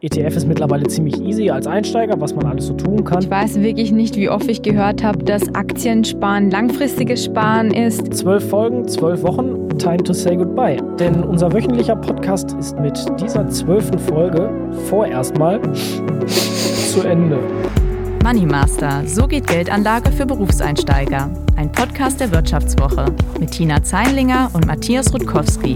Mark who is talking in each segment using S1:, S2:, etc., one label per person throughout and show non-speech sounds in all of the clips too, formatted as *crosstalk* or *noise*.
S1: ETF ist mittlerweile ziemlich easy als Einsteiger, was man alles so tun kann.
S2: Ich weiß wirklich nicht, wie oft ich gehört habe, dass Aktiensparen langfristiges Sparen ist.
S1: Zwölf Folgen, zwölf Wochen, time to say goodbye. Denn unser wöchentlicher Podcast ist mit dieser zwölften Folge vorerst mal *laughs* zu Ende.
S3: Money Master, so geht Geldanlage für Berufseinsteiger. Ein Podcast der Wirtschaftswoche mit Tina Zeinlinger und Matthias Rutkowski.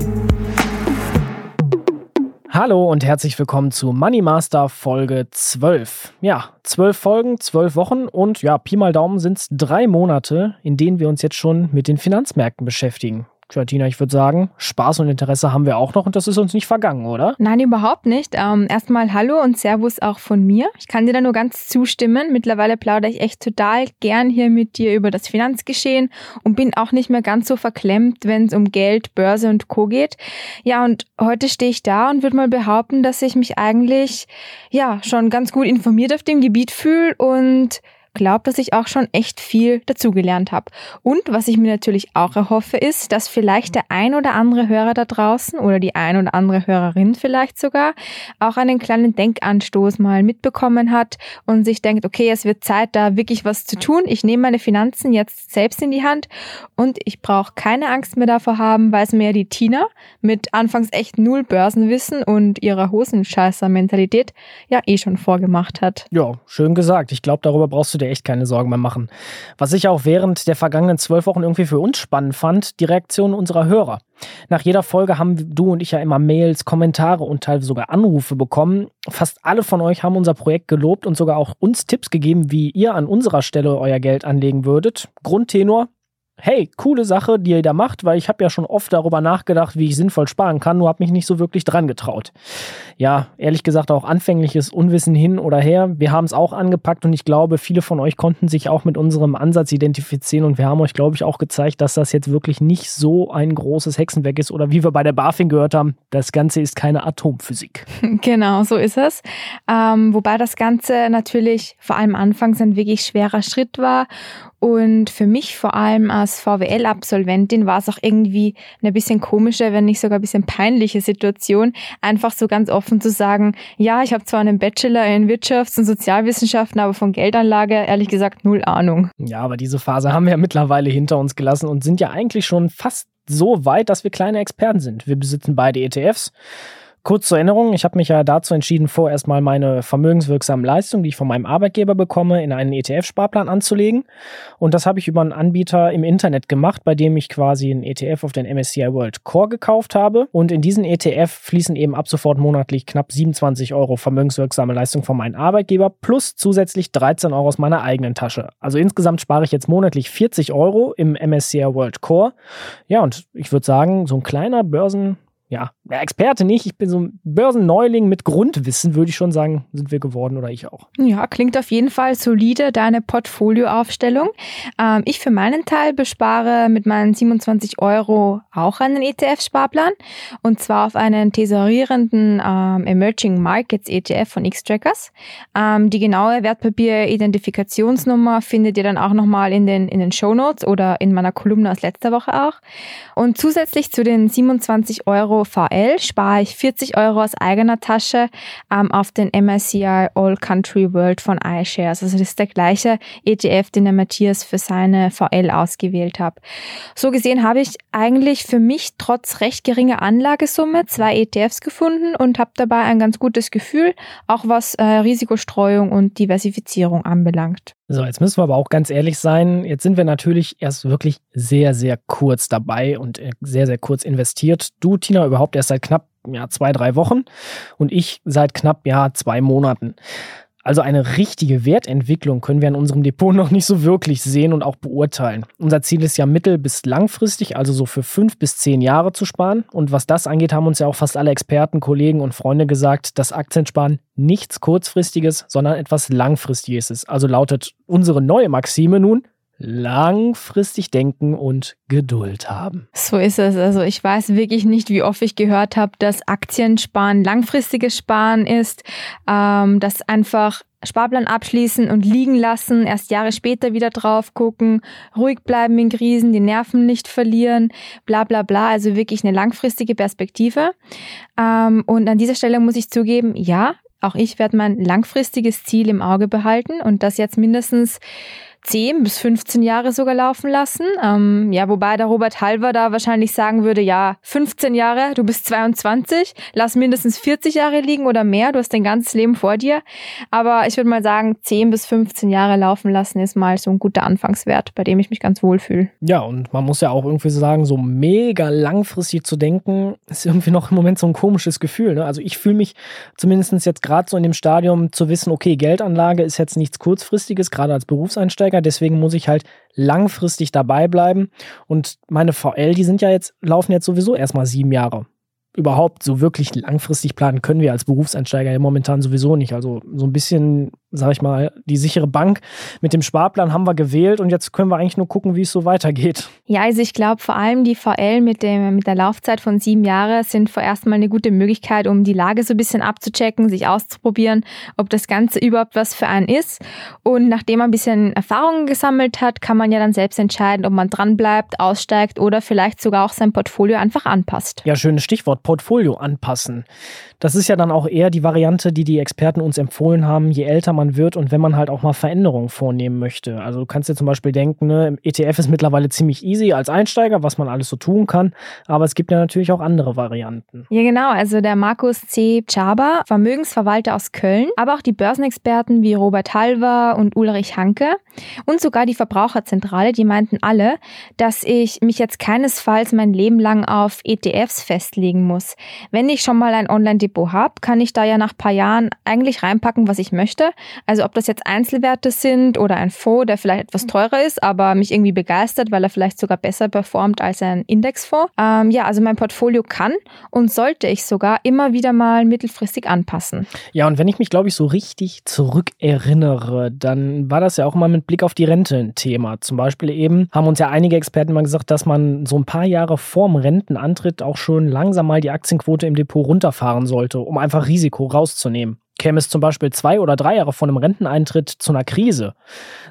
S1: Hallo und herzlich willkommen zu Money Master Folge 12. Ja, zwölf Folgen, zwölf Wochen und ja, Pi mal Daumen sind es drei Monate, in denen wir uns jetzt schon mit den Finanzmärkten beschäftigen. Tja, Tina, ich würde sagen, Spaß und Interesse haben wir auch noch und das ist uns nicht vergangen, oder?
S2: Nein, überhaupt nicht. Ähm, erstmal Hallo und Servus auch von mir. Ich kann dir da nur ganz zustimmen. Mittlerweile plaudere ich echt total gern hier mit dir über das Finanzgeschehen und bin auch nicht mehr ganz so verklemmt, wenn es um Geld, Börse und Co. geht. Ja, und heute stehe ich da und würde mal behaupten, dass ich mich eigentlich ja schon ganz gut informiert auf dem Gebiet fühle und glaube, dass ich auch schon echt viel dazugelernt habe. Und was ich mir natürlich auch erhoffe, ist, dass vielleicht der ein oder andere Hörer da draußen oder die ein oder andere Hörerin vielleicht sogar auch einen kleinen Denkanstoß mal mitbekommen hat und sich denkt, okay, es wird Zeit, da wirklich was zu tun. Ich nehme meine Finanzen jetzt selbst in die Hand und ich brauche keine Angst mehr davor haben, weil es mir die Tina mit anfangs echt null Börsenwissen und ihrer Hosenscheißer-Mentalität ja eh schon vorgemacht hat.
S1: Ja, schön gesagt. Ich glaube, darüber brauchst du dir echt keine Sorgen mehr machen. Was ich auch während der vergangenen zwölf Wochen irgendwie für uns spannend fand, die Reaktion unserer Hörer. Nach jeder Folge haben du und ich ja immer Mails, Kommentare und teilweise sogar Anrufe bekommen. Fast alle von euch haben unser Projekt gelobt und sogar auch uns Tipps gegeben, wie ihr an unserer Stelle euer Geld anlegen würdet. Grundtenor, hey, coole Sache, die ihr da macht, weil ich habe ja schon oft darüber nachgedacht, wie ich sinnvoll sparen kann, nur habe mich nicht so wirklich dran getraut. Ja, ehrlich gesagt auch anfängliches Unwissen hin oder her. Wir haben es auch angepackt und ich glaube, viele von euch konnten sich auch mit unserem Ansatz identifizieren und wir haben euch, glaube ich, auch gezeigt, dass das jetzt wirklich nicht so ein großes Hexenwerk ist oder wie wir bei der BaFin gehört haben, das Ganze ist keine Atomphysik. *laughs*
S2: Genau, so ist es. Ähm, wobei das Ganze natürlich vor allem anfangs ein wirklich schwerer Schritt war und für mich vor allem als VWL-Absolventin war es auch irgendwie eine bisschen komische, wenn nicht sogar ein bisschen peinliche Situation, einfach so ganz offen zu sagen, ja, ich habe zwar einen Bachelor in Wirtschafts- und Sozialwissenschaften, aber von Geldanlage ehrlich gesagt null Ahnung.
S1: Ja, aber diese Phase haben wir ja mittlerweile hinter uns gelassen und sind ja eigentlich schon fast so weit, dass wir kleine Experten sind. Wir besitzen beide ETFs Kurz zur Erinnerung, ich habe mich ja dazu entschieden, vorerst mal meine vermögenswirksamen Leistungen, die ich von meinem Arbeitgeber bekomme, in einen ETF-Sparplan anzulegen. Und das habe ich über einen Anbieter im Internet gemacht, bei dem ich quasi einen ETF auf den MSCI World Core gekauft habe. Und in diesen ETF fließen eben ab sofort monatlich knapp 27 Euro vermögenswirksame Leistung von meinem Arbeitgeber plus zusätzlich 13 Euro aus meiner eigenen Tasche. Also insgesamt spare ich jetzt monatlich 40 Euro im MSCI World Core. Ja, und ich würde sagen, so ein kleiner Börsen ja, Experte nicht, ich bin so ein Börsenneuling mit Grundwissen, würde ich schon sagen, sind wir geworden oder ich auch.
S2: Ja, klingt auf jeden Fall solide, deine Portfolioaufstellung. Ähm, ich für meinen Teil bespare mit meinen 27 Euro auch einen ETF-Sparplan und zwar auf einen tesorierenden ähm, Emerging Markets ETF von X-Trackers. Ähm, die genaue Wertpapier-Identifikationsnummer findet ihr dann auch nochmal in den, in den Show Notes oder in meiner Kolumne aus letzter Woche auch. Und zusätzlich zu den 27 Euro VL spare ich 40 Euro aus eigener Tasche ähm, auf den MSCI All Country World von iShares. Also das ist der gleiche ETF, den der Matthias für seine VL ausgewählt hat. So gesehen habe ich eigentlich für mich trotz recht geringer Anlagesumme zwei ETFs gefunden und habe dabei ein ganz gutes Gefühl, auch was äh, Risikostreuung und Diversifizierung anbelangt.
S1: So, jetzt müssen wir aber auch ganz ehrlich sein. Jetzt sind wir natürlich erst wirklich sehr, sehr kurz dabei und äh, sehr, sehr kurz investiert. Du, Tina, überhaupt erst seit knapp ja, zwei, drei Wochen und ich seit knapp ja, zwei Monaten. Also eine richtige Wertentwicklung können wir in unserem Depot *laughs* noch nicht so wirklich sehen und auch beurteilen. Unser Ziel ist ja mittel- bis langfristig, also so für fünf bis zehn Jahre zu sparen. Und was das angeht, haben uns ja auch fast alle Experten, Kollegen und Freunde gesagt, dass Aktiensparen nichts kurzfristiges, sondern etwas langfristiges ist. Also lautet unsere neue Maxime nun, langfristig denken und Geduld haben.
S2: So ist es. Also ich weiß wirklich nicht, wie oft ich gehört habe, dass Aktiensparen langfristiges Sparen ist, ähm, dass einfach Sparplan abschließen und liegen lassen, erst Jahre später wieder drauf gucken, ruhig bleiben in Krisen, die Nerven nicht verlieren, bla bla bla, also wirklich eine langfristige Perspektive. Ähm, und an dieser Stelle muss ich zugeben, ja, Auch ich werde mein langfristiges Ziel im Auge behalten und das jetzt mindestens 10 bis 15 Jahre sogar laufen lassen. Ähm, ja, wobei der Robert Halver da wahrscheinlich sagen würde, ja, 15 Jahre, du bist 22, lass mindestens 40 Jahre liegen oder mehr, du hast dein ganzes Leben vor dir. Aber ich würde mal sagen, 10 bis 15 Jahre laufen lassen ist mal so ein guter Anfangswert, bei dem ich mich ganz wohl fühle.
S1: Ja, und man muss ja auch irgendwie sagen, so mega langfristig zu denken, ist irgendwie noch im Moment so ein komisches Gefühl. Ne? Also ich fühle mich zumindest jetzt gerade so in dem Stadium zu wissen, okay, Geldanlage ist jetzt nichts kurzfristiges, gerade als Berufseinsteiger Einsteiger, deswegen muss ich halt langfristig dabei bleiben. Und meine VL, die sind ja jetzt, laufen jetzt sowieso erstmal sieben Jahre überhaupt so wirklich langfristig planen können wir als Berufseinsteiger ja momentan sowieso nicht. Also so ein bisschen, sag ich mal, die sichere Bank mit dem Sparplan haben wir gewählt und jetzt können wir eigentlich nur gucken, wie es so weitergeht.
S2: Ja, also ich glaube vor allem die VL mit, dem, mit der Laufzeit von sieben Jahren sind vorerst mal eine gute Möglichkeit, um die Lage so ein bisschen abzuchecken, sich auszuprobieren, ob das Ganze überhaupt was für einen ist. Und nachdem man ein bisschen Erfahrungen gesammelt hat, kann man ja dann selbst entscheiden, ob man dranbleibt, aussteigt oder vielleicht sogar auch sein Portfolio einfach anpasst.
S1: Ja, schönes Stichwort. Portfolio anpassen. Das ist ja dann auch eher die Variante, die die Experten uns empfohlen haben, je älter man wird und wenn man halt auch mal Veränderungen vornehmen möchte. Also du kannst dir zum Beispiel denken, ne, ETF ist mittlerweile ziemlich easy als Einsteiger, was man alles so tun kann, aber es gibt ja natürlich auch andere Varianten.
S2: Ja genau, also der Markus C. Chaba, Vermögensverwalter aus Köln, aber auch die Börsenexperten wie Robert Halver und Ulrich Hanke und sogar die Verbraucherzentrale, die meinten alle, dass ich mich jetzt keinesfalls mein Leben lang auf ETFs festlegen muss. Wenn ich schon mal ein Online-Depot Depot habe, kann ich da ja nach ein paar Jahren eigentlich reinpacken, was ich möchte. Also ob das jetzt Einzelwerte sind oder ein Fonds, der vielleicht etwas teurer ist, aber mich irgendwie begeistert, weil er vielleicht sogar besser performt als ein Indexfonds. Ähm, ja, also mein Portfolio kann und sollte ich sogar immer wieder mal mittelfristig anpassen.
S1: Ja, und wenn ich mich, glaube ich, so richtig zurückerinnere, dann war das ja auch mal mit Blick auf die Rente ein Thema. Zum Beispiel eben haben uns ja einige Experten mal gesagt, dass man so ein paar Jahre vorm Rentenantritt auch schon langsam mal die Aktienquote im Depot runterfahren soll sollte, um einfach Risiko rauszunehmen. Käme es zum Beispiel zwei oder drei Jahre vor einem Renteneintritt zu einer Krise,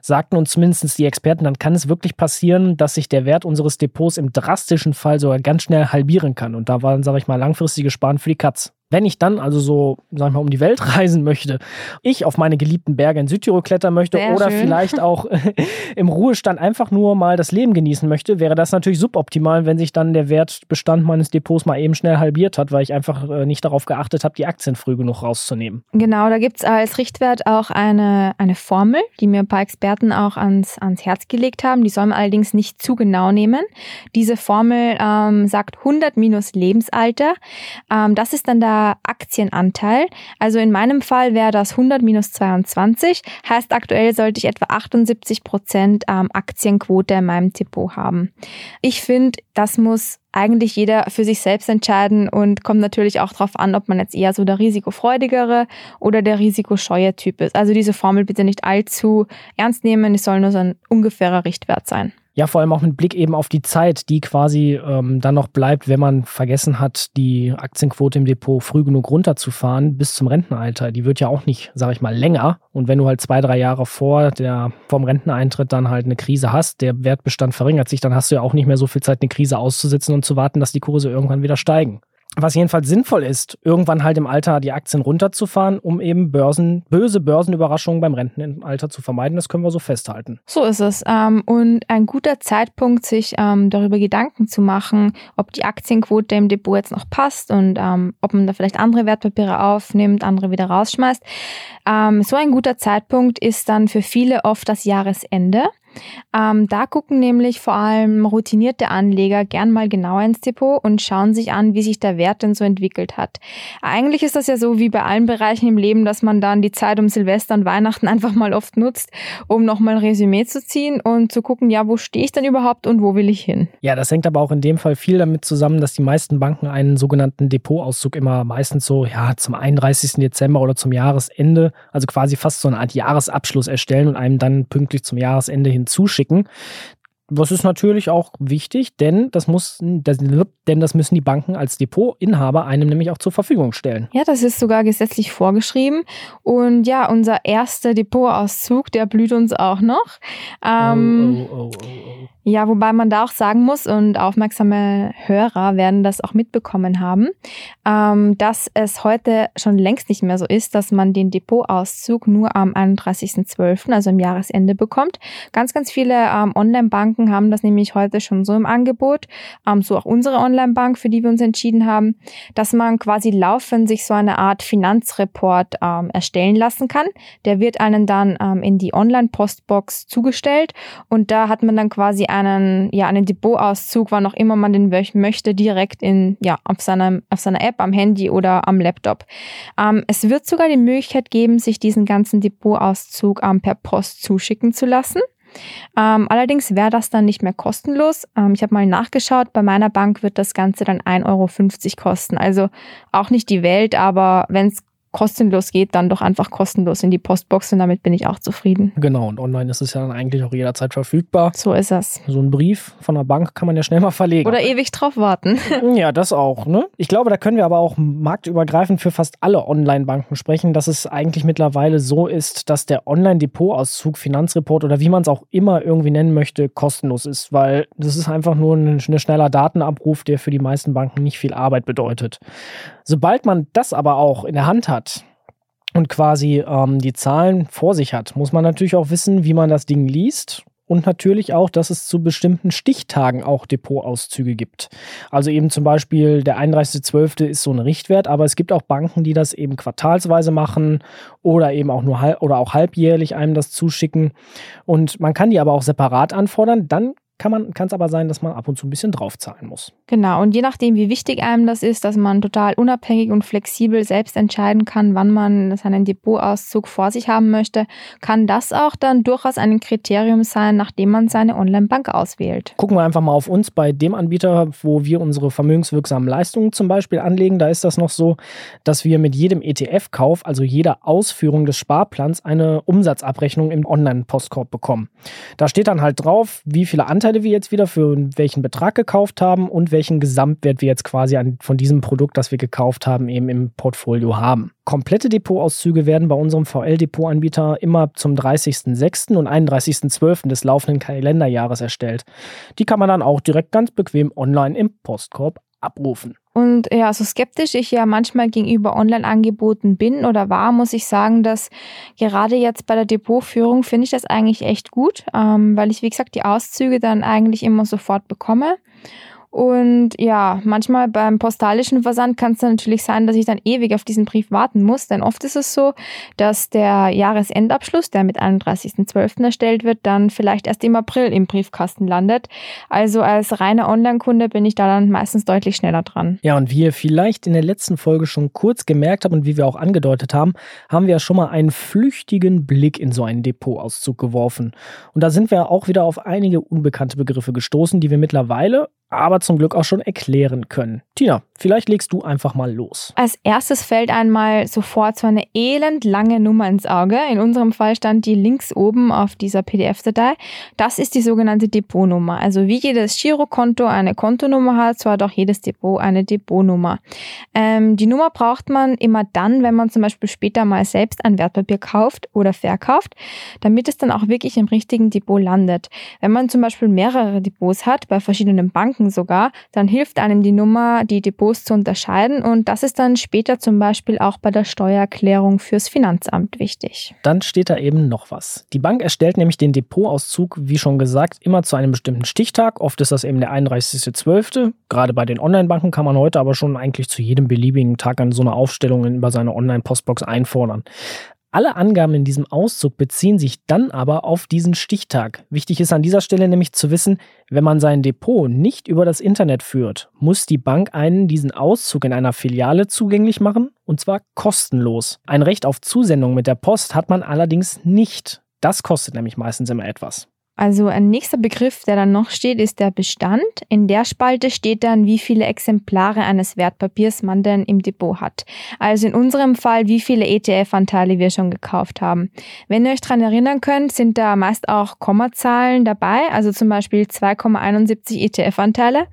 S1: sagten uns zumindest die Experten, dann kann es wirklich passieren, dass sich der Wert unseres Depots im drastischen Fall sogar ganz schnell halbieren kann. Und da waren, sage ich mal, langfristige Sparen für die Katz. Wenn ich dann also so, sag ich mal, um die Welt *laughs* reisen möchte, ich auf meine geliebten Berge in Südtirol klettern möchte Sehr oder schön. vielleicht auch *laughs* im Ruhestand einfach nur mal das Leben genießen möchte, wäre das natürlich suboptimal, wenn sich dann der Wertbestand meines Depots mal eben schnell halbiert hat, weil ich einfach äh, nicht darauf geachtet habe, die Aktien früh genug rauszunehmen.
S2: Genau, da gibt es als Richtwert auch eine, eine Formel, die mir ein paar Experten auch ans, ans Herz gelegt haben. Die soll man allerdings nicht zu genau nehmen. Diese Formel ähm, sagt 100 minus Lebensalter. Ähm, das ist dann Aktienanteil. Also in meinem Fall wäre das 100 minus 22. Heißt, aktuell sollte ich etwa 78 Prozent ähm, Aktienquote in meinem Depot haben. Ich finde, das muss eigentlich jeder für sich selbst entscheiden und kommt natürlich auch darauf an, ob man jetzt eher so der risikofreudigere oder der risikoscheue Typ ist. Also diese Formel bitte nicht allzu ernst nehmen, es soll nur so ein ungefährer Richtwert sein.
S1: Ja, vor allem auch mit Blick eben auf die Zeit, die quasi ähm, dann noch bleibt, wenn man vergessen hat, die Aktienquote im Depot früh genug runterzufahren bis zum Rentenalter. Die wird ja auch nicht, sag ich mal, länger. Und wenn du halt zwei, drei Jahre vor der, vom Renteneintritt dann halt eine Krise hast, der Wertbestand verringert sich, dann hast du ja auch nicht mehr so viel Zeit, eine Krise auszusitzen und zu warten, dass die Kurse irgendwann wieder steigen was jedenfalls sinnvoll ist, irgendwann halt im Alter die Aktien runterzufahren, um eben Börsen, böse Börsenüberraschungen beim Rentenalter zu vermeiden. Das können wir so festhalten.
S2: So ist es. Ähm, und ein guter Zeitpunkt, sich ähm, darüber Gedanken zu machen, ob die Aktienquote im Depot jetzt noch passt und ähm, ob man da vielleicht andere Wertpapiere aufnimmt, andere wieder rausschmeißt. so ein guter Zeitpunkt ist dann für viele oft das Jahresende. Ähm, da gucken nämlich vor allem routinierte Anleger gern mal genauer ins Depot und schauen sich an, wie sich der Wert denn so entwickelt hat. Eigentlich ist das ja so wie bei allen Bereichen im Leben, dass man dann die Zeit um Silvester und Weihnachten *laughs* einfach mal oft nutzt, um nochmal ein Resümee zu ziehen und zu gucken, ja, wo stehe ich denn überhaupt und wo will ich hin?
S1: Ja, das hängt aber auch in dem Fall viel damit zusammen, dass die meisten Banken einen sogenannten Depotauszug immer meistens so, ja, zum 31. Dezember oder zum Jahresende, also quasi fast so eine Art Jahresabschluss erstellen und einem dann pünktlich zum Jahresende hin hinzuschicken. Das ist natürlich auch wichtig, denn das, muss, das, denn das müssen die Banken als Depotinhaber einem nämlich auch zur Verfügung stellen.
S2: Ja, das ist sogar gesetzlich vorgeschrieben. Und ja, unser erster Depotauszug, der blüht uns auch noch. Ähm, oh, oh, oh, Ja, wobei man da auch sagen muss, und aufmerksame Hörer werden das auch mitbekommen haben, ähm, dass es heute schon längst nicht mehr so ist, dass man den Depotauszug nur am 31.12., also im Jahresende bekommt. Ganz, ganz viele ähm, Online-Banken haben das nämlich heute schon so im Angebot, ähm, so auch unsere Online-Bank, für die wir uns entschieden haben, dass man quasi laufend sich so eine Art Finanzreport erstellen lassen kann. Der wird einen dann in die Online-Postbox zugestellt und da hat man dann quasi einen, ja, einen Depotauszug, wann auch immer man den möchte, direkt in, ja, auf seiner, auf seiner App, am Handy oder am Laptop. Ähm, es wird sogar die Möglichkeit geben, sich diesen ganzen Depotauszug ähm, per Post zuschicken zu lassen. Ähm, allerdings wäre das dann nicht mehr kostenlos. Ähm, ich habe mal nachgeschaut, bei meiner Bank wird das Ganze dann 1,50 Euro kosten. Also auch nicht die Welt, aber wenn es kostenlos geht, dann doch einfach kostenlos in die Postbox und damit bin ich auch zufrieden.
S1: Genau, und online ist es ja dann eigentlich auch jederzeit verfügbar.
S2: So ist es.
S1: So ein Brief von der Bank kann man ja schnell mal verlegen.
S2: Oder ewig drauf warten. *laughs*
S1: ja, das auch. Ne? Ich glaube, da können wir aber auch marktübergreifend für fast alle Online-Banken sprechen, dass es eigentlich mittlerweile so ist, dass der Online-Depotauszug, Finanzreport oder wie man es auch immer irgendwie nennen möchte, kostenlos ist, weil das ist einfach nur ein, ein schneller Datenabruf, der für die meisten Banken nicht viel Arbeit bedeutet. Sobald man das aber auch in der Hand hat und quasi ähm, die Zahlen vor sich hat, muss man natürlich auch wissen, wie man das Ding liest und natürlich auch, dass es zu bestimmten Stichtagen auch Depotauszüge gibt. Also eben zum Beispiel der 31.12. ist so ein Richtwert, aber es gibt auch Banken, die das eben quartalsweise machen oder eben auch nur halb oder auch halbjährlich einem das zuschicken. Und man kann die aber auch separat anfordern. Dann kann es aber sein, dass man ab und zu ein bisschen draufzahlen muss.
S2: Genau, und je nachdem, wie wichtig einem das ist, dass man total unabhängig und flexibel selbst entscheiden kann, wann man seinen Depotauszug vor sich haben möchte, kann das auch dann durchaus ein Kriterium sein, nachdem man seine Online-Bank auswählt.
S1: Gucken wir einfach mal auf uns bei dem Anbieter, wo wir unsere vermögenswirksamen Leistungen zum Beispiel anlegen. Da ist das noch so, dass wir mit jedem ETF-Kauf, also jeder Ausführung des Sparplans, eine Umsatzabrechnung im Online-Postkorb bekommen. Da steht dann halt drauf, wie viele Anteile Anteile wir jetzt wieder für welchen Betrag gekauft haben und welchen Gesamtwert wir jetzt quasi an, von diesem Produkt, das wir gekauft haben, eben im Portfolio haben. Komplette Depotauszüge werden bei unserem VL-Depotanbieter immer zum 30.06. und 31.12. des laufenden Kalenderjahres erstellt. Die kann man dann auch direkt ganz bequem online im Postkorb abrufen.
S2: Und ja, so skeptisch ich ja manchmal gegenüber Online-Angeboten bin oder war, muss ich sagen, dass gerade jetzt bei der Depotführung finde ich das eigentlich echt gut, ähm, weil ich, wie gesagt, die Auszüge dann eigentlich immer sofort bekomme. Und ja, manchmal beim postalischen Versand kann es dann natürlich sein, dass ich dann ewig auf diesen Brief warten muss, denn oft ist es so, dass der Jahresendabschluss, der mit 31.12. erstellt wird, dann vielleicht erst im April im Briefkasten landet. Also als reiner Online-Kunde bin ich da dann meistens deutlich schneller dran.
S1: Ja, und wie ihr vielleicht in der letzten Folge schon kurz gemerkt habt und wie wir auch angedeutet haben, haben wir ja schon mal einen flüchtigen Blick in so einen Depotauszug geworfen. Und da sind wir auch wieder auf einige unbekannte Begriffe gestoßen, die wir mittlerweile aber zum Glück auch schon erklären können. Tina, vielleicht legst du einfach mal los.
S2: Als erstes fällt einmal sofort so eine elend lange Nummer ins Auge. In unserem Fall stand die links oben auf dieser PDF-Datei. Das ist die sogenannte Depotnummer. Also wie jedes Girokonto eine Kontonummer hat, so hat auch jedes Depot eine Depotnummer. Ähm, die Nummer braucht man immer dann, wenn man zum Beispiel später mal selbst ein Wertpapier kauft oder verkauft, damit es dann auch wirklich im richtigen Depot landet. Wenn man zum Beispiel mehrere Depots hat, bei verschiedenen Banken, Banken sogar, dann hilft einem die Nummer, die Depots zu unterscheiden und das ist dann später zum Beispiel auch bei der Steuererklärung fürs Finanzamt wichtig.
S1: Dann steht da eben noch was. Die Bank erstellt nämlich den Depotauszug, wie schon gesagt, immer zu einem bestimmten Stichtag. Oft ist das eben der 31.12. Gerade bei den Online-Banken kann man heute aber schon eigentlich zu jedem beliebigen Tag an so eine Aufstellung über seine Online-Postbox einfordern. Alle Angaben in diesem Auszug beziehen sich dann aber auf diesen Stichtag. Wichtig ist an dieser Stelle nämlich zu wissen, wenn man sein Depot nicht über das Internet führt, muss die Bank einen diesen Auszug in einer Filiale zugänglich machen, und zwar kostenlos. Ein Recht auf Zusendung mit der Post hat man allerdings nicht. Das kostet nämlich meistens immer etwas.
S2: Also ein nächster Begriff, der dann noch steht, ist der Bestand. In der Spalte steht dann, wie viele Exemplare eines Wertpapiers man denn im Depot hat. Also in unserem Fall, wie viele ETF-Anteile wir schon gekauft haben. Wenn ihr euch daran erinnern könnt, sind da meist auch Kommazahlen dabei, also zum Beispiel 2,71 ETF-Anteile.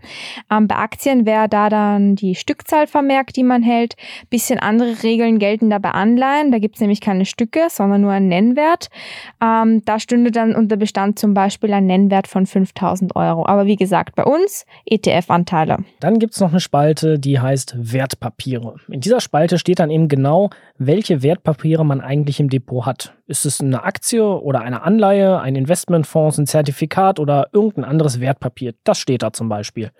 S2: Ähm, bei Aktien wäre da dann die Stückzahl vermerkt, die man hält. Bisschen andere Regeln gelten da bei Anleihen. Da gibt es nämlich keine Stücke, sondern nur einen Nennwert. Ähm, da stünde dann unter Bestand zum Beispiel ein Nennwert von 5000 Euro. Aber wie gesagt, bei uns ETF-Anteile.
S1: Dann gibt es noch eine Spalte, die heißt Wertpapiere. In dieser Spalte steht dann eben genau, welche Wertpapiere man eigentlich im Depot hat. Ist es eine Aktie oder eine Anleihe, ein Investmentfonds, ein Zertifikat oder irgendein anderes Wertpapier? Das steht da zum Beispiel.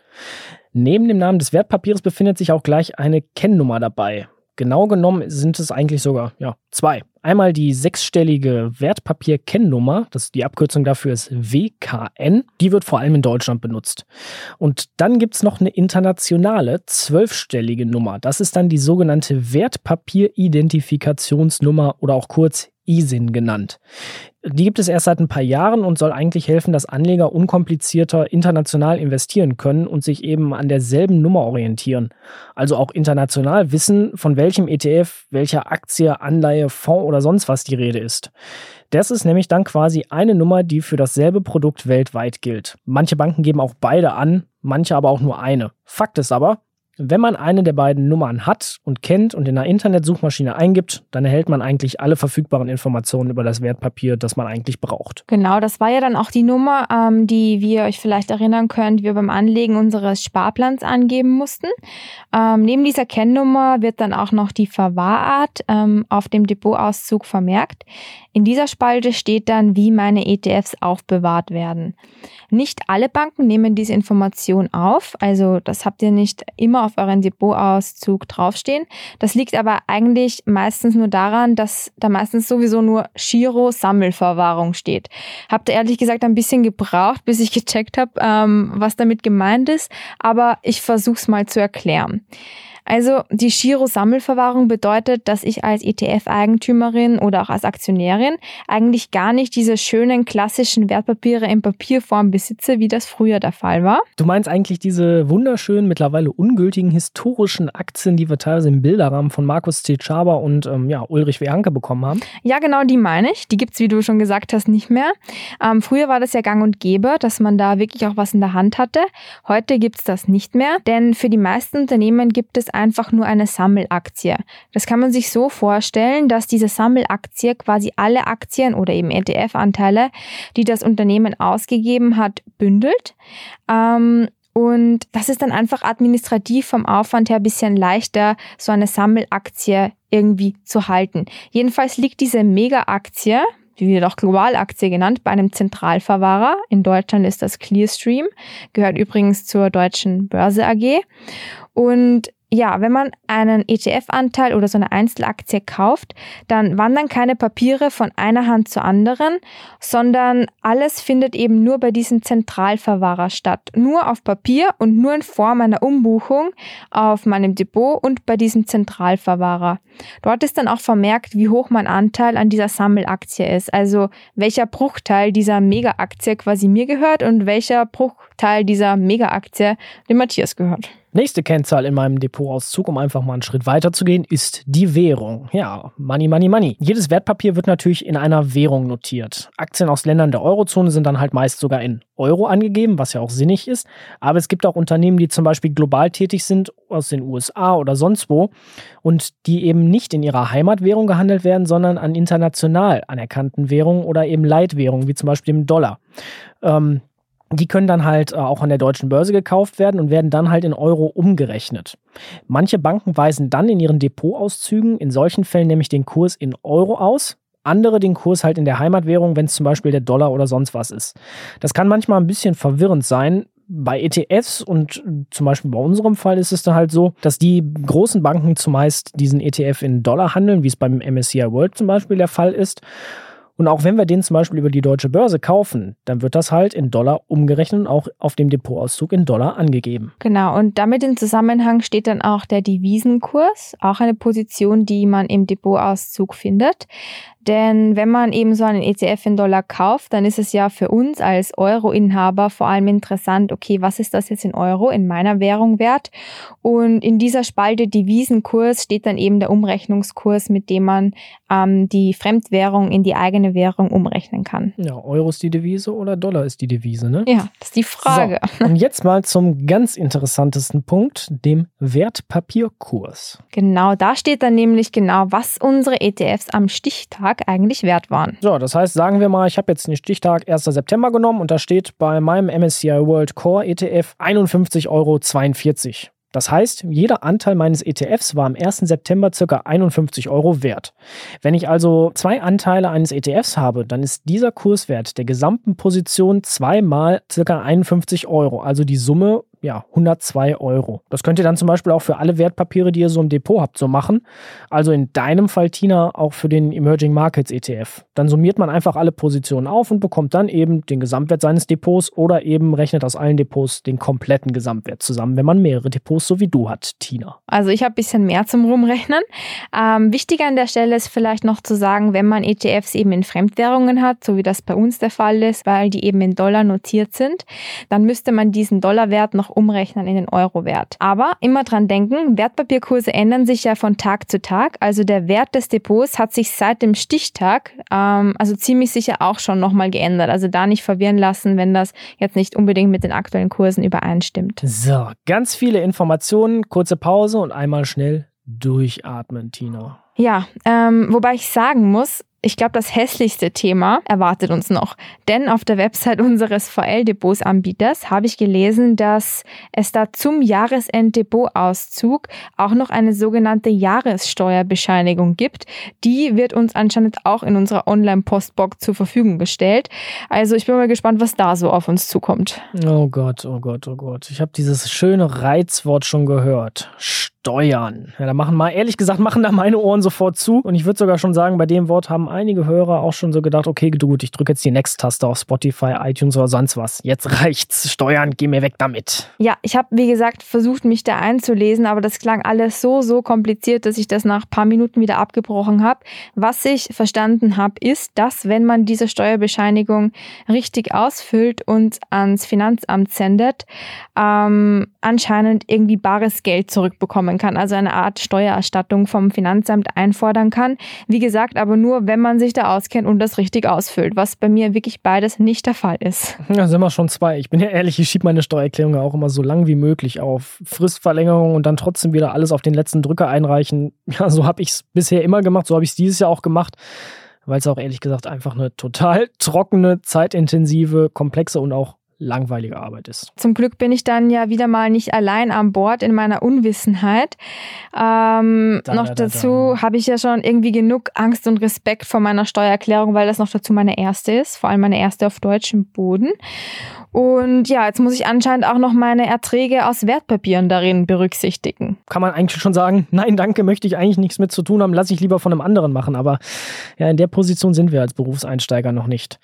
S1: Neben dem Namen des Wertpapiers befindet sich auch gleich eine Kennnummer dabei. Genau genommen sind es eigentlich sogar ja, zwei. Einmal die sechsstellige Wertpapier-Kennnummer, die Abkürzung dafür ist WKN, die wird vor allem in Deutschland benutzt. Und dann gibt es noch eine internationale zwölfstellige Nummer. Das ist dann die sogenannte Wertpapier-Identifikationsnummer oder auch kurz ISIN genannt. Die gibt es erst seit ein paar Jahren und soll eigentlich helfen, dass Anleger unkomplizierter international investieren können und sich eben an derselben Nummer orientieren. Also auch international wissen, von welchem ETF, welcher Aktie, Anleihe, Fonds oder sonst was die Rede ist. Das ist nämlich dann quasi eine Nummer, die für dasselbe Produkt weltweit gilt. Manche Banken geben auch beide an, manche aber auch nur eine. Fakt ist aber, wenn man eine der beiden Nummern hat und kennt und in einer Internetsuchmaschine eingibt, dann erhält man eigentlich alle verfügbaren Informationen über das Wertpapier, das man eigentlich braucht.
S2: Genau, das war ja dann auch die Nummer, ähm, die wir euch vielleicht erinnern könnt, wir beim Anlegen unseres Sparplans angeben mussten. Ähm, neben dieser Kennnummer wird dann auch noch die Verwahrart ähm, auf dem Depotauszug vermerkt. In dieser Spalte steht dann, wie meine ETFs aufbewahrt werden. Nicht alle Banken nehmen diese Information auf, also das habt ihr nicht immer auf euren Depotauszug draufstehen. Das liegt aber eigentlich meistens nur daran, dass da meistens sowieso nur Giro Sammelverwahrung steht. Habt ihr ehrlich gesagt ein bisschen gebraucht, bis ich gecheckt habe, ähm, was damit gemeint ist, aber ich versuche es mal zu erklären. Also die Giro-Sammelverwahrung bedeutet, dass ich als ETF-Eigentümerin oder auch als Aktionärin eigentlich gar nicht diese schönen klassischen Wertpapiere in Papierform besitze, wie das früher der Fall war.
S1: Du meinst eigentlich diese wunderschönen, mittlerweile ungültigen historischen Aktien, die wir teilweise im Bilderrahmen von Markus C. Schaber und ähm, ja, Ulrich W. Hanke bekommen haben?
S2: Ja, genau, die meine ich. Die gibt es, wie du schon gesagt hast, nicht mehr. Ähm, früher war das ja gang und gäbe, dass man da wirklich auch was in der Hand hatte. Heute gibt es das nicht mehr, denn für die meisten Unternehmen gibt es einfach nur eine Sammelaktie. Das kann man sich so vorstellen, dass diese Sammelaktie quasi alle Aktien oder eben ETF-Anteile, die das Unternehmen ausgegeben hat, bündelt. Ähm, und das ist dann einfach administrativ vom Aufwand her ein bisschen leichter, so eine Sammelaktie irgendwie zu halten. Jedenfalls liegt diese Mega-Aktie, die wird auch Globalaktie genannt, bei einem Zentralverwahrer. In Deutschland ist das Clearstream, gehört übrigens zur deutschen Börse AG. Und ja, wenn man einen ETF-Anteil oder so eine Einzelaktie kauft, dann wandern keine Papiere von einer Hand zur anderen, sondern alles findet eben nur bei diesem Zentralverwahrer statt. Nur auf Papier und nur in Form einer Umbuchung auf meinem Depot und bei diesem Zentralverwahrer. Dort ist dann auch vermerkt, wie hoch mein Anteil an dieser Sammelaktie ist, also welcher Bruchteil dieser Mega-Aktie quasi mir gehört und welcher Bruchteil dieser Mega-Aktie dem Matthias gehört.
S1: Nächste Kennzahl in meinem Depotauszug, um einfach mal einen Schritt weiter zu gehen, ist die Währung. Ja, Money, Money, Money. Jedes Wertpapier wird natürlich in einer Währung notiert. Aktien aus Ländern der Eurozone sind dann halt meist sogar in Euro angegeben, was ja auch sinnig ist. Aber es gibt auch Unternehmen, die zum Beispiel global tätig sind, aus den USA oder sonst wo, und die eben nicht in ihrer Heimatwährung gehandelt werden, sondern an international anerkannten Währungen oder eben Leitwährungen, wie zum Beispiel dem Dollar. Ähm, die können dann halt äh, auch an der deutschen Börse gekauft werden und werden dann halt in Euro umgerechnet. Manche Banken weisen dann in ihren Depotauszügen in solchen Fällen nämlich den Kurs in Euro aus, andere den Kurs halt in der Heimatwährung, wenn es zum Beispiel der Dollar oder sonst was ist. Das kann manchmal ein bisschen verwirrend sein. Bei ETFs und zum Beispiel bei unserem Fall ist es dann halt so, dass die großen Banken zumeist diesen ETF in Dollar handeln, wie es beim MSCI World zum Beispiel der Fall ist. Und auch wenn wir den zum Beispiel über die deutsche Börse kaufen, dann wird das halt in Dollar umgerechnet und auch auf dem Depotauszug in Dollar angegeben.
S2: Genau, und damit im Zusammenhang steht dann auch der Devisenkurs, auch eine Position, die man im Depotauszug findet. Denn wenn man eben so einen ETF in Dollar kauft, dann ist es ja für uns als Euro-Inhaber vor allem interessant, okay, was ist das jetzt in Euro, in meiner Währung wert? Und in dieser Spalte Devisenkurs steht dann eben der Umrechnungskurs, mit dem man ähm, die Fremdwährung in die eigene eine Währung umrechnen kann.
S1: Ja, Euro ist die Devise oder Dollar ist die Devise, ne?
S2: Ja, das ist die Frage.
S1: So, *laughs* und jetzt mal zum ganz interessantesten Punkt, dem Wertpapierkurs.
S2: Genau, da steht dann nämlich genau, was unsere ETFs am Stichtag eigentlich wert waren.
S1: So, das heißt, sagen wir mal, ich habe jetzt den Stichtag 1. September genommen und da steht bei meinem MSCI World Core ETF 51,42 Euro. Das heißt, jeder Anteil meines ETFs war am 1. September ca. 51 Euro wert. Wenn ich also zwei Anteile eines ETFs habe, dann ist dieser Kurswert der gesamten Position zweimal ca. 51 Euro, also die Summe ja, 102 Euro. Das könnt ihr dann zum Beispiel auch für alle Wertpapiere, die ihr so im Depot habt, so machen. Also in deinem Fall, Tina, auch für den Emerging Markets ETF. Dann summiert man einfach alle Positionen auf und bekommt dann eben den Gesamtwert seines Depots oder eben rechnet aus allen Depots den kompletten Gesamtwert zusammen, wenn man mehrere Depots so wie du hat, Tina.
S2: Also ich habe ein bisschen mehr zum Rumrechnen. Ähm, wichtiger an der Stelle ist vielleicht noch zu sagen, wenn man ETFs eben in Fremdwährungen hat, so wie das bei uns der Fall ist, weil die eben in Dollar notiert sind, dann müsste man diesen Dollarwert noch noch umrechnen in den Euro-Wert. Aber immer dran denken, Wertpapierkurse ändern sich ja von Tag zu Tag. Also der Wert des Depots hat sich seit dem Stichtag, ähm, also ziemlich sicher auch schon nochmal geändert. Also da nicht verwirren lassen, wenn das jetzt nicht unbedingt mit den aktuellen Kursen übereinstimmt.
S1: So, ganz viele Informationen, kurze Pause und einmal schnell durchatmen, Tina.
S2: Ja, ähm, wobei ich sagen muss, ich glaube, das hässlichste Thema erwartet uns noch. Denn auf der Website *laughs* unseres VL-Depots-Anbieters habe ich gelesen, dass es da zum Jahresend-Depot-Auszug auch noch eine sogenannte Jahressteuerbescheinigung gibt. Die wird uns anscheinend auch in unserer Online-Postbox zur Verfügung gestellt. Also ich bin mal gespannt, was da so auf uns zukommt.
S1: Oh Gott, oh Gott, oh Gott. Ich habe dieses schöne Reizwort schon gehört. Steuern. Ja, da machen mal, ehrlich gesagt, machen da meine Ohren sofort zu. Und ich würde sogar schon sagen, bei dem Wort haben einige Hörer auch schon so gedacht, okay, gut, ich drücke jetzt die Next-Taste auf Spotify, iTunes oder sonst was. Jetzt reicht's. Steuern, geh mir weg damit.
S2: Ja, ich habe, wie gesagt, versucht, mich da einzulesen, aber das klang alles so, so kompliziert, dass ich das nach ein paar Minuten wieder abgebrochen habe. Was ich verstanden habe, ist, dass, wenn man diese Steuerbescheinigung richtig ausfüllt und ans Finanzamt sendet, ähm, anscheinend irgendwie bares Geld zurückbekommen kann, also eine Art Steuererstattung vom Finanzamt einfordern kann. Wie gesagt, aber nur, wenn man sich da auskennt und das richtig ausfüllt, was bei mir wirklich beides nicht der Fall ist.
S1: Ja, sind wir schon zwei. Ich bin ja ehrlich, ich schiebe meine Steuererklärung auch immer so lang wie möglich auf. Fristverlängerung und dann trotzdem wieder alles auf den letzten Drücker einreichen. Ja, so habe ich es bisher immer gemacht, so habe ich es dieses Jahr auch gemacht weil es auch ehrlich gesagt einfach eine total trockene, zeitintensive, komplexe und auch langweilige Arbeit ist.
S2: Zum Glück bin ich dann ja wieder mal nicht allein an Bord in meiner Unwissenheit. Ähm, da, noch da, da, dazu habe ich ja schon irgendwie genug Angst und Respekt vor meiner Steuererklärung, weil das noch dazu meine erste ist, vor allem meine erste auf deutschem Boden. Und ja, jetzt muss ich anscheinend auch noch meine Erträge aus Wertpapieren darin berücksichtigen.
S1: Kann man eigentlich schon sagen, *laughs* nein, danke, möchte ich eigentlich nichts mit zu tun haben, lasse ich lieber von einem anderen machen. Aber ja, in der Position sind wir als Berufseinsteiger noch nicht.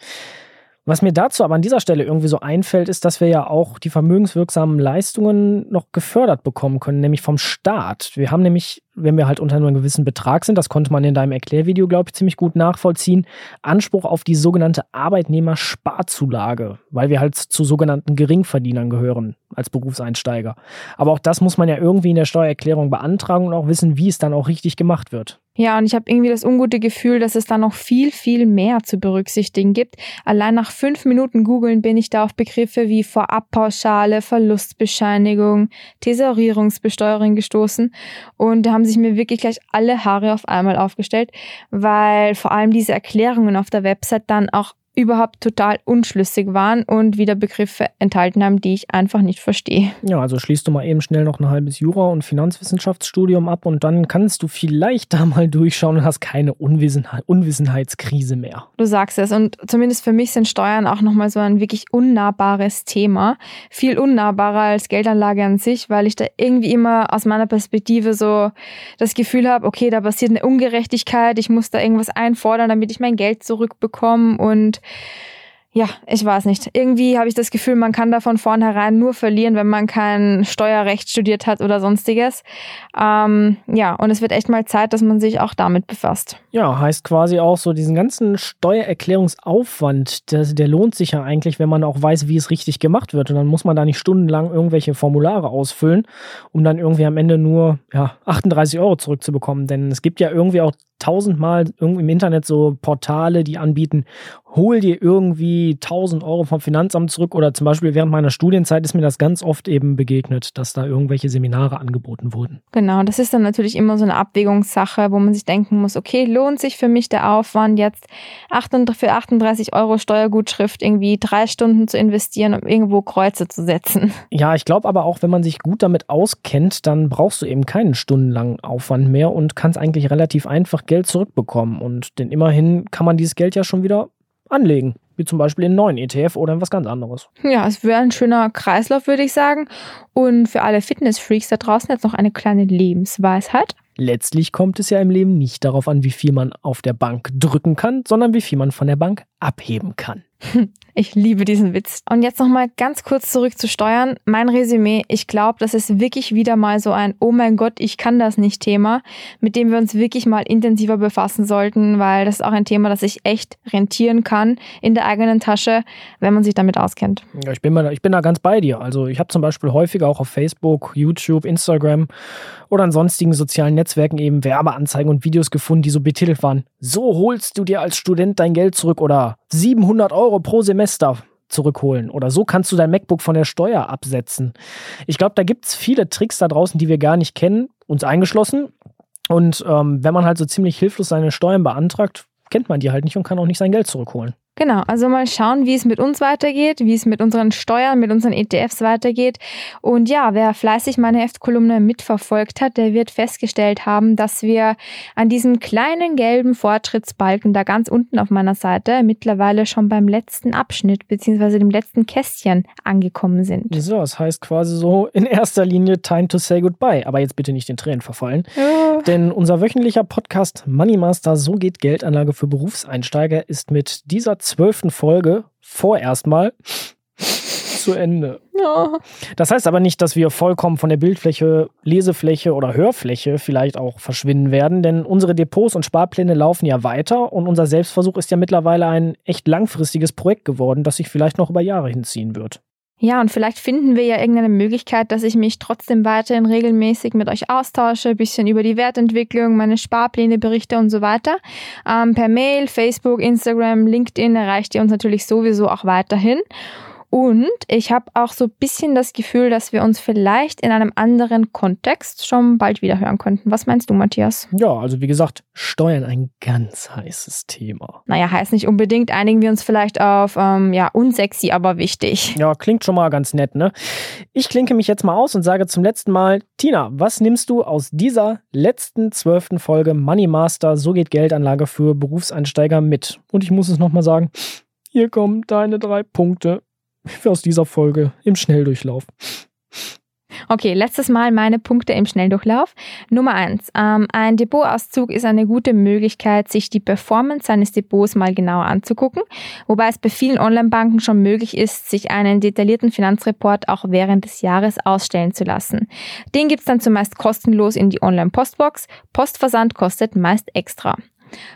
S1: Was mir dazu aber an dieser Stelle irgendwie so einfällt, ist, dass wir ja auch die vermögenswirksamen Leistungen noch gefördert bekommen können, nämlich vom Staat. Wir haben nämlich wenn wir halt unter einem gewissen Betrag sind, das konnte man in deinem Erklärvideo, glaube ich, ziemlich gut nachvollziehen, Anspruch auf die sogenannte Arbeitnehmersparzulage, weil wir halt zu sogenannten Geringverdienern gehören als Berufseinsteiger. Aber auch das muss man ja irgendwie in der Steuererklärung beantragen und auch wissen, wie es dann auch richtig gemacht wird.
S2: Ja, und ich habe irgendwie das ungute Gefühl, dass es da noch viel, viel mehr zu berücksichtigen gibt. Allein nach fünf Minuten googeln bin ich da auf Begriffe wie Vorabpauschale, Verlustbescheinigung, Tesorierungsbesteuerung gestoßen und haben haben sich mir wirklich gleich alle Haare auf einmal aufgestellt, weil vor allem diese Erklärungen auf der Website dann auch überhaupt total unschlüssig waren und wieder Begriffe enthalten haben, die ich einfach nicht verstehe.
S1: Ja, also schließt du mal eben schnell noch ein halbes Jura- und Finanzwissenschaftsstudium ab und dann kannst du vielleicht da mal durchschauen und hast keine Unwissenheit, Unwissenheitskrise mehr.
S2: Du sagst es und zumindest für mich sind Steuern auch nochmal so ein wirklich unnahbares Thema. Viel unnahbarer als Geldanlage an sich, weil ich da irgendwie immer aus meiner Perspektive so das Gefühl habe, okay, da passiert eine Ungerechtigkeit, ich muss da irgendwas einfordern, damit ich mein Geld zurückbekomme und ja, ich weiß nicht. Irgendwie habe ich das Gefühl, man kann da von vornherein nur verlieren, wenn man kein Steuerrecht studiert hat oder sonstiges. Ähm, ja, und es wird echt mal Zeit, dass man sich auch damit befasst.
S1: Ja, heißt quasi auch so, diesen ganzen Steuererklärungsaufwand, der, der lohnt sich ja eigentlich, wenn man auch weiß, wie es richtig gemacht wird. Und dann muss man da nicht stundenlang irgendwelche Formulare ausfüllen, um dann irgendwie am Ende nur ja, 38 Euro zurückzubekommen. Denn es gibt ja irgendwie auch tausendmal irgendwie im Internet so Portale, die anbieten, hol dir irgendwie 1000 Euro vom Finanzamt zurück oder zum Beispiel während meiner Studienzeit ist mir das ganz oft eben begegnet, dass da irgendwelche Seminare angeboten wurden.
S2: Genau, das ist dann natürlich immer so eine Abwägungssache, wo man sich denken muss, okay, lohnt sich für mich der Aufwand jetzt für 38 Euro Steuergutschrift irgendwie drei Stunden zu investieren, um irgendwo Kreuze zu setzen.
S1: Ja, ich glaube aber auch, wenn man sich gut damit auskennt, dann brauchst du eben keinen stundenlangen Aufwand mehr und kannst eigentlich relativ einfach Geld zurückbekommen und denn immerhin kann man dieses Geld ja schon wieder anlegen. Wie zum Beispiel in einen neuen ETF oder in was ganz anderes.
S2: Ja, es wäre ein schöner Kreislauf, würde ich sagen. Und für alle Fitnessfreaks da draußen jetzt noch eine kleine Lebensweisheit.
S1: Letztlich kommt es ja im Leben nicht darauf an, wie viel man auf der Bank drücken kann, sondern wie viel man von der Bank abheben kann. *laughs*
S2: Ich liebe diesen Witz. Und jetzt nochmal ganz kurz zurück zu Steuern. Mein Resümee, ich glaube, das ist wirklich wieder mal so ein Oh mein Gott, ich kann das nicht Thema, mit dem wir uns wirklich mal intensiver befassen sollten, weil das ist auch ein Thema, das sich echt rentieren kann in der eigenen Tasche, wenn man sich damit auskennt.
S1: Ja, ich bin, mal, ich bin da ganz bei dir. Also ich habe zum Beispiel häufiger auch auf Facebook, YouTube, Instagram oder an sonstigen sozialen Netzwerken eben Werbeanzeigen und Videos gefunden, die so betitelt waren. So holst du dir als Student dein Geld zurück oder 700 Euro pro Semester zurückholen oder so kannst du dein MacBook von der Steuer absetzen. Ich glaube, da gibt es viele Tricks da draußen, die wir gar nicht kennen, uns eingeschlossen. Und ähm, wenn man halt so ziemlich hilflos seine Steuern beantragt, kennt man die halt nicht und kann auch nicht sein Geld zurückholen.
S2: Genau, also mal schauen, wie es mit uns weitergeht, wie es mit unseren Steuern, mit unseren ETFs weitergeht. Und ja, wer fleißig meine Heftkolumne mitverfolgt hat, der wird festgestellt haben, dass wir an diesem kleinen gelben Fortschrittsbalken da ganz unten auf meiner Seite mittlerweile schon beim letzten Abschnitt beziehungsweise dem letzten Kästchen angekommen sind.
S1: So, das heißt quasi so in erster Linie Time to say goodbye. Aber jetzt bitte nicht in Tränen verfallen. Ja. Denn unser wöchentlicher Podcast Money Master, so geht Geldanlage für Berufseinsteiger, ist mit dieser zwölften Folge vorerst mal zu Ende. Ja. Das heißt aber nicht, dass wir vollkommen von der Bildfläche, Lesefläche oder Hörfläche vielleicht auch verschwinden werden, denn unsere Depots und Sparpläne laufen ja weiter und unser Selbstversuch ist ja mittlerweile ein echt langfristiges Projekt geworden, das sich vielleicht noch über Jahre hinziehen wird.
S2: Ja, und vielleicht finden wir ja irgendeine Möglichkeit, dass ich mich trotzdem weiterhin regelmäßig mit euch austausche, ein bisschen über die Wertentwicklung, meine Sparpläne berichte und so weiter. Ähm, per Mail, Facebook, Instagram, LinkedIn erreicht ihr uns natürlich sowieso auch weiterhin. Und ich habe auch so ein bisschen das Gefühl, dass wir uns vielleicht in einem anderen Kontext schon bald wieder hören könnten. Was meinst du, Matthias?
S1: Ja, also wie gesagt, Steuern ein ganz heißes Thema.
S2: Naja, heißt nicht unbedingt. Einigen wir uns vielleicht auf, ähm, ja, unsexy, aber wichtig.
S1: Ja, klingt schon mal ganz nett, ne? Ich klinke mich jetzt mal aus und sage zum letzten Mal, Tina, was nimmst du aus dieser letzten zwölften Folge Money Master, so geht Geldanlage für Berufseinsteiger mit? Und ich muss es nochmal sagen, hier kommen deine drei Punkte *laughs* aus dieser Folge im Schnelldurchlauf.
S2: Okay, letztes Mal meine Punkte im Schnelldurchlauf. Nummer eins: ähm, Ein Depotauszug ist eine gute Möglichkeit, sich die Performance seines Depots mal genauer anzugucken, wobei es bei vielen Online-Banken schon möglich ist, sich einen detaillierten Finanzreport auch während des Jahres ausstellen zu lassen. Den gibt's dann zumeist kostenlos in die Online-Postbox. Postversand kostet meist extra.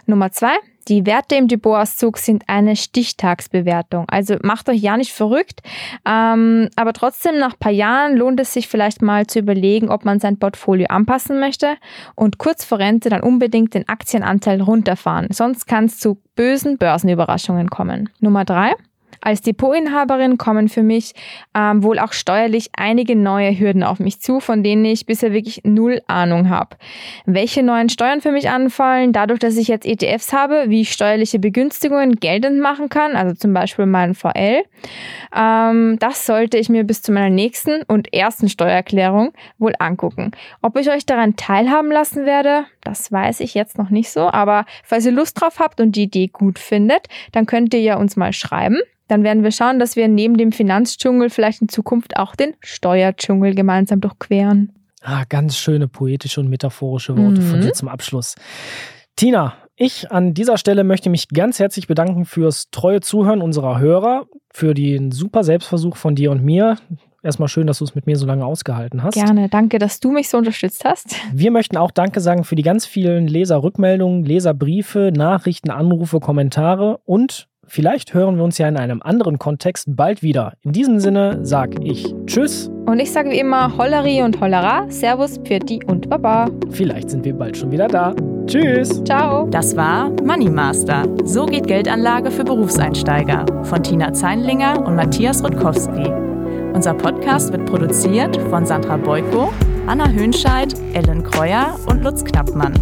S2: Nummer zwei, die Werte im Depotauszug sind eine Stichtagsbewertung. Also macht euch ja nicht verrückt, ähm, aber trotzdem nach paar Jahren lohnt es sich vielleicht mal zu überlegen, ob man sein Portfolio anpassen möchte und kurz vor Rente dann unbedingt den Aktienanteil runterfahren. Sonst kann es zu bösen Börsenüberraschungen kommen. Nummer drei. Als Depotinhaberin kommen für mich ähm, wohl auch steuerlich einige neue Hürden auf mich zu, von denen ich bisher wirklich null Ahnung habe. Welche neuen Steuern für mich anfallen, dadurch, dass ich jetzt ETFs habe, wie ich steuerliche Begünstigungen geltend machen kann, also zum Beispiel meinen VL, ähm, das sollte ich mir bis zu meiner nächsten und ersten Steuererklärung wohl angucken. Ob ich euch daran teilhaben lassen werde, das weiß ich jetzt noch nicht so, aber falls ihr Lust drauf habt und die Idee gut findet, dann könnt ihr ja uns mal schreiben. Dann werden wir schauen, dass wir neben dem Finanzdschungel vielleicht in Zukunft auch den Steuerdschungel gemeinsam durchqueren.
S1: Ah, ganz schöne poetische und metaphorische Worte mhm. von dir zum Abschluss. Tina, ich an dieser Stelle möchte mich ganz herzlich bedanken fürs treue Zuhören unserer Hörer, für den super Selbstversuch von dir und mir. Erstmal schön, dass du es mit mir so lange ausgehalten hast.
S2: Gerne, danke, dass du mich so unterstützt hast.
S1: Wir möchten auch Danke sagen für die ganz vielen Leserrückmeldungen, Leserbriefe, Nachrichten, Anrufe, Kommentare und Vielleicht hören wir uns ja in einem anderen Kontext bald wieder. In diesem Sinne sage ich Tschüss.
S2: Und ich sage wie immer Holleri und Hollera, Servus, Pirti und Baba.
S1: Vielleicht sind wir bald schon wieder da. Tschüss.
S2: Ciao.
S3: Das war Money Master. So geht Geldanlage für Berufseinsteiger von Tina Zeinlinger und Matthias Rutkowski. Unser Podcast wird produziert von Sandra Beuko, Anna Hönscheid, Ellen Kreuer und Lutz Knappmann.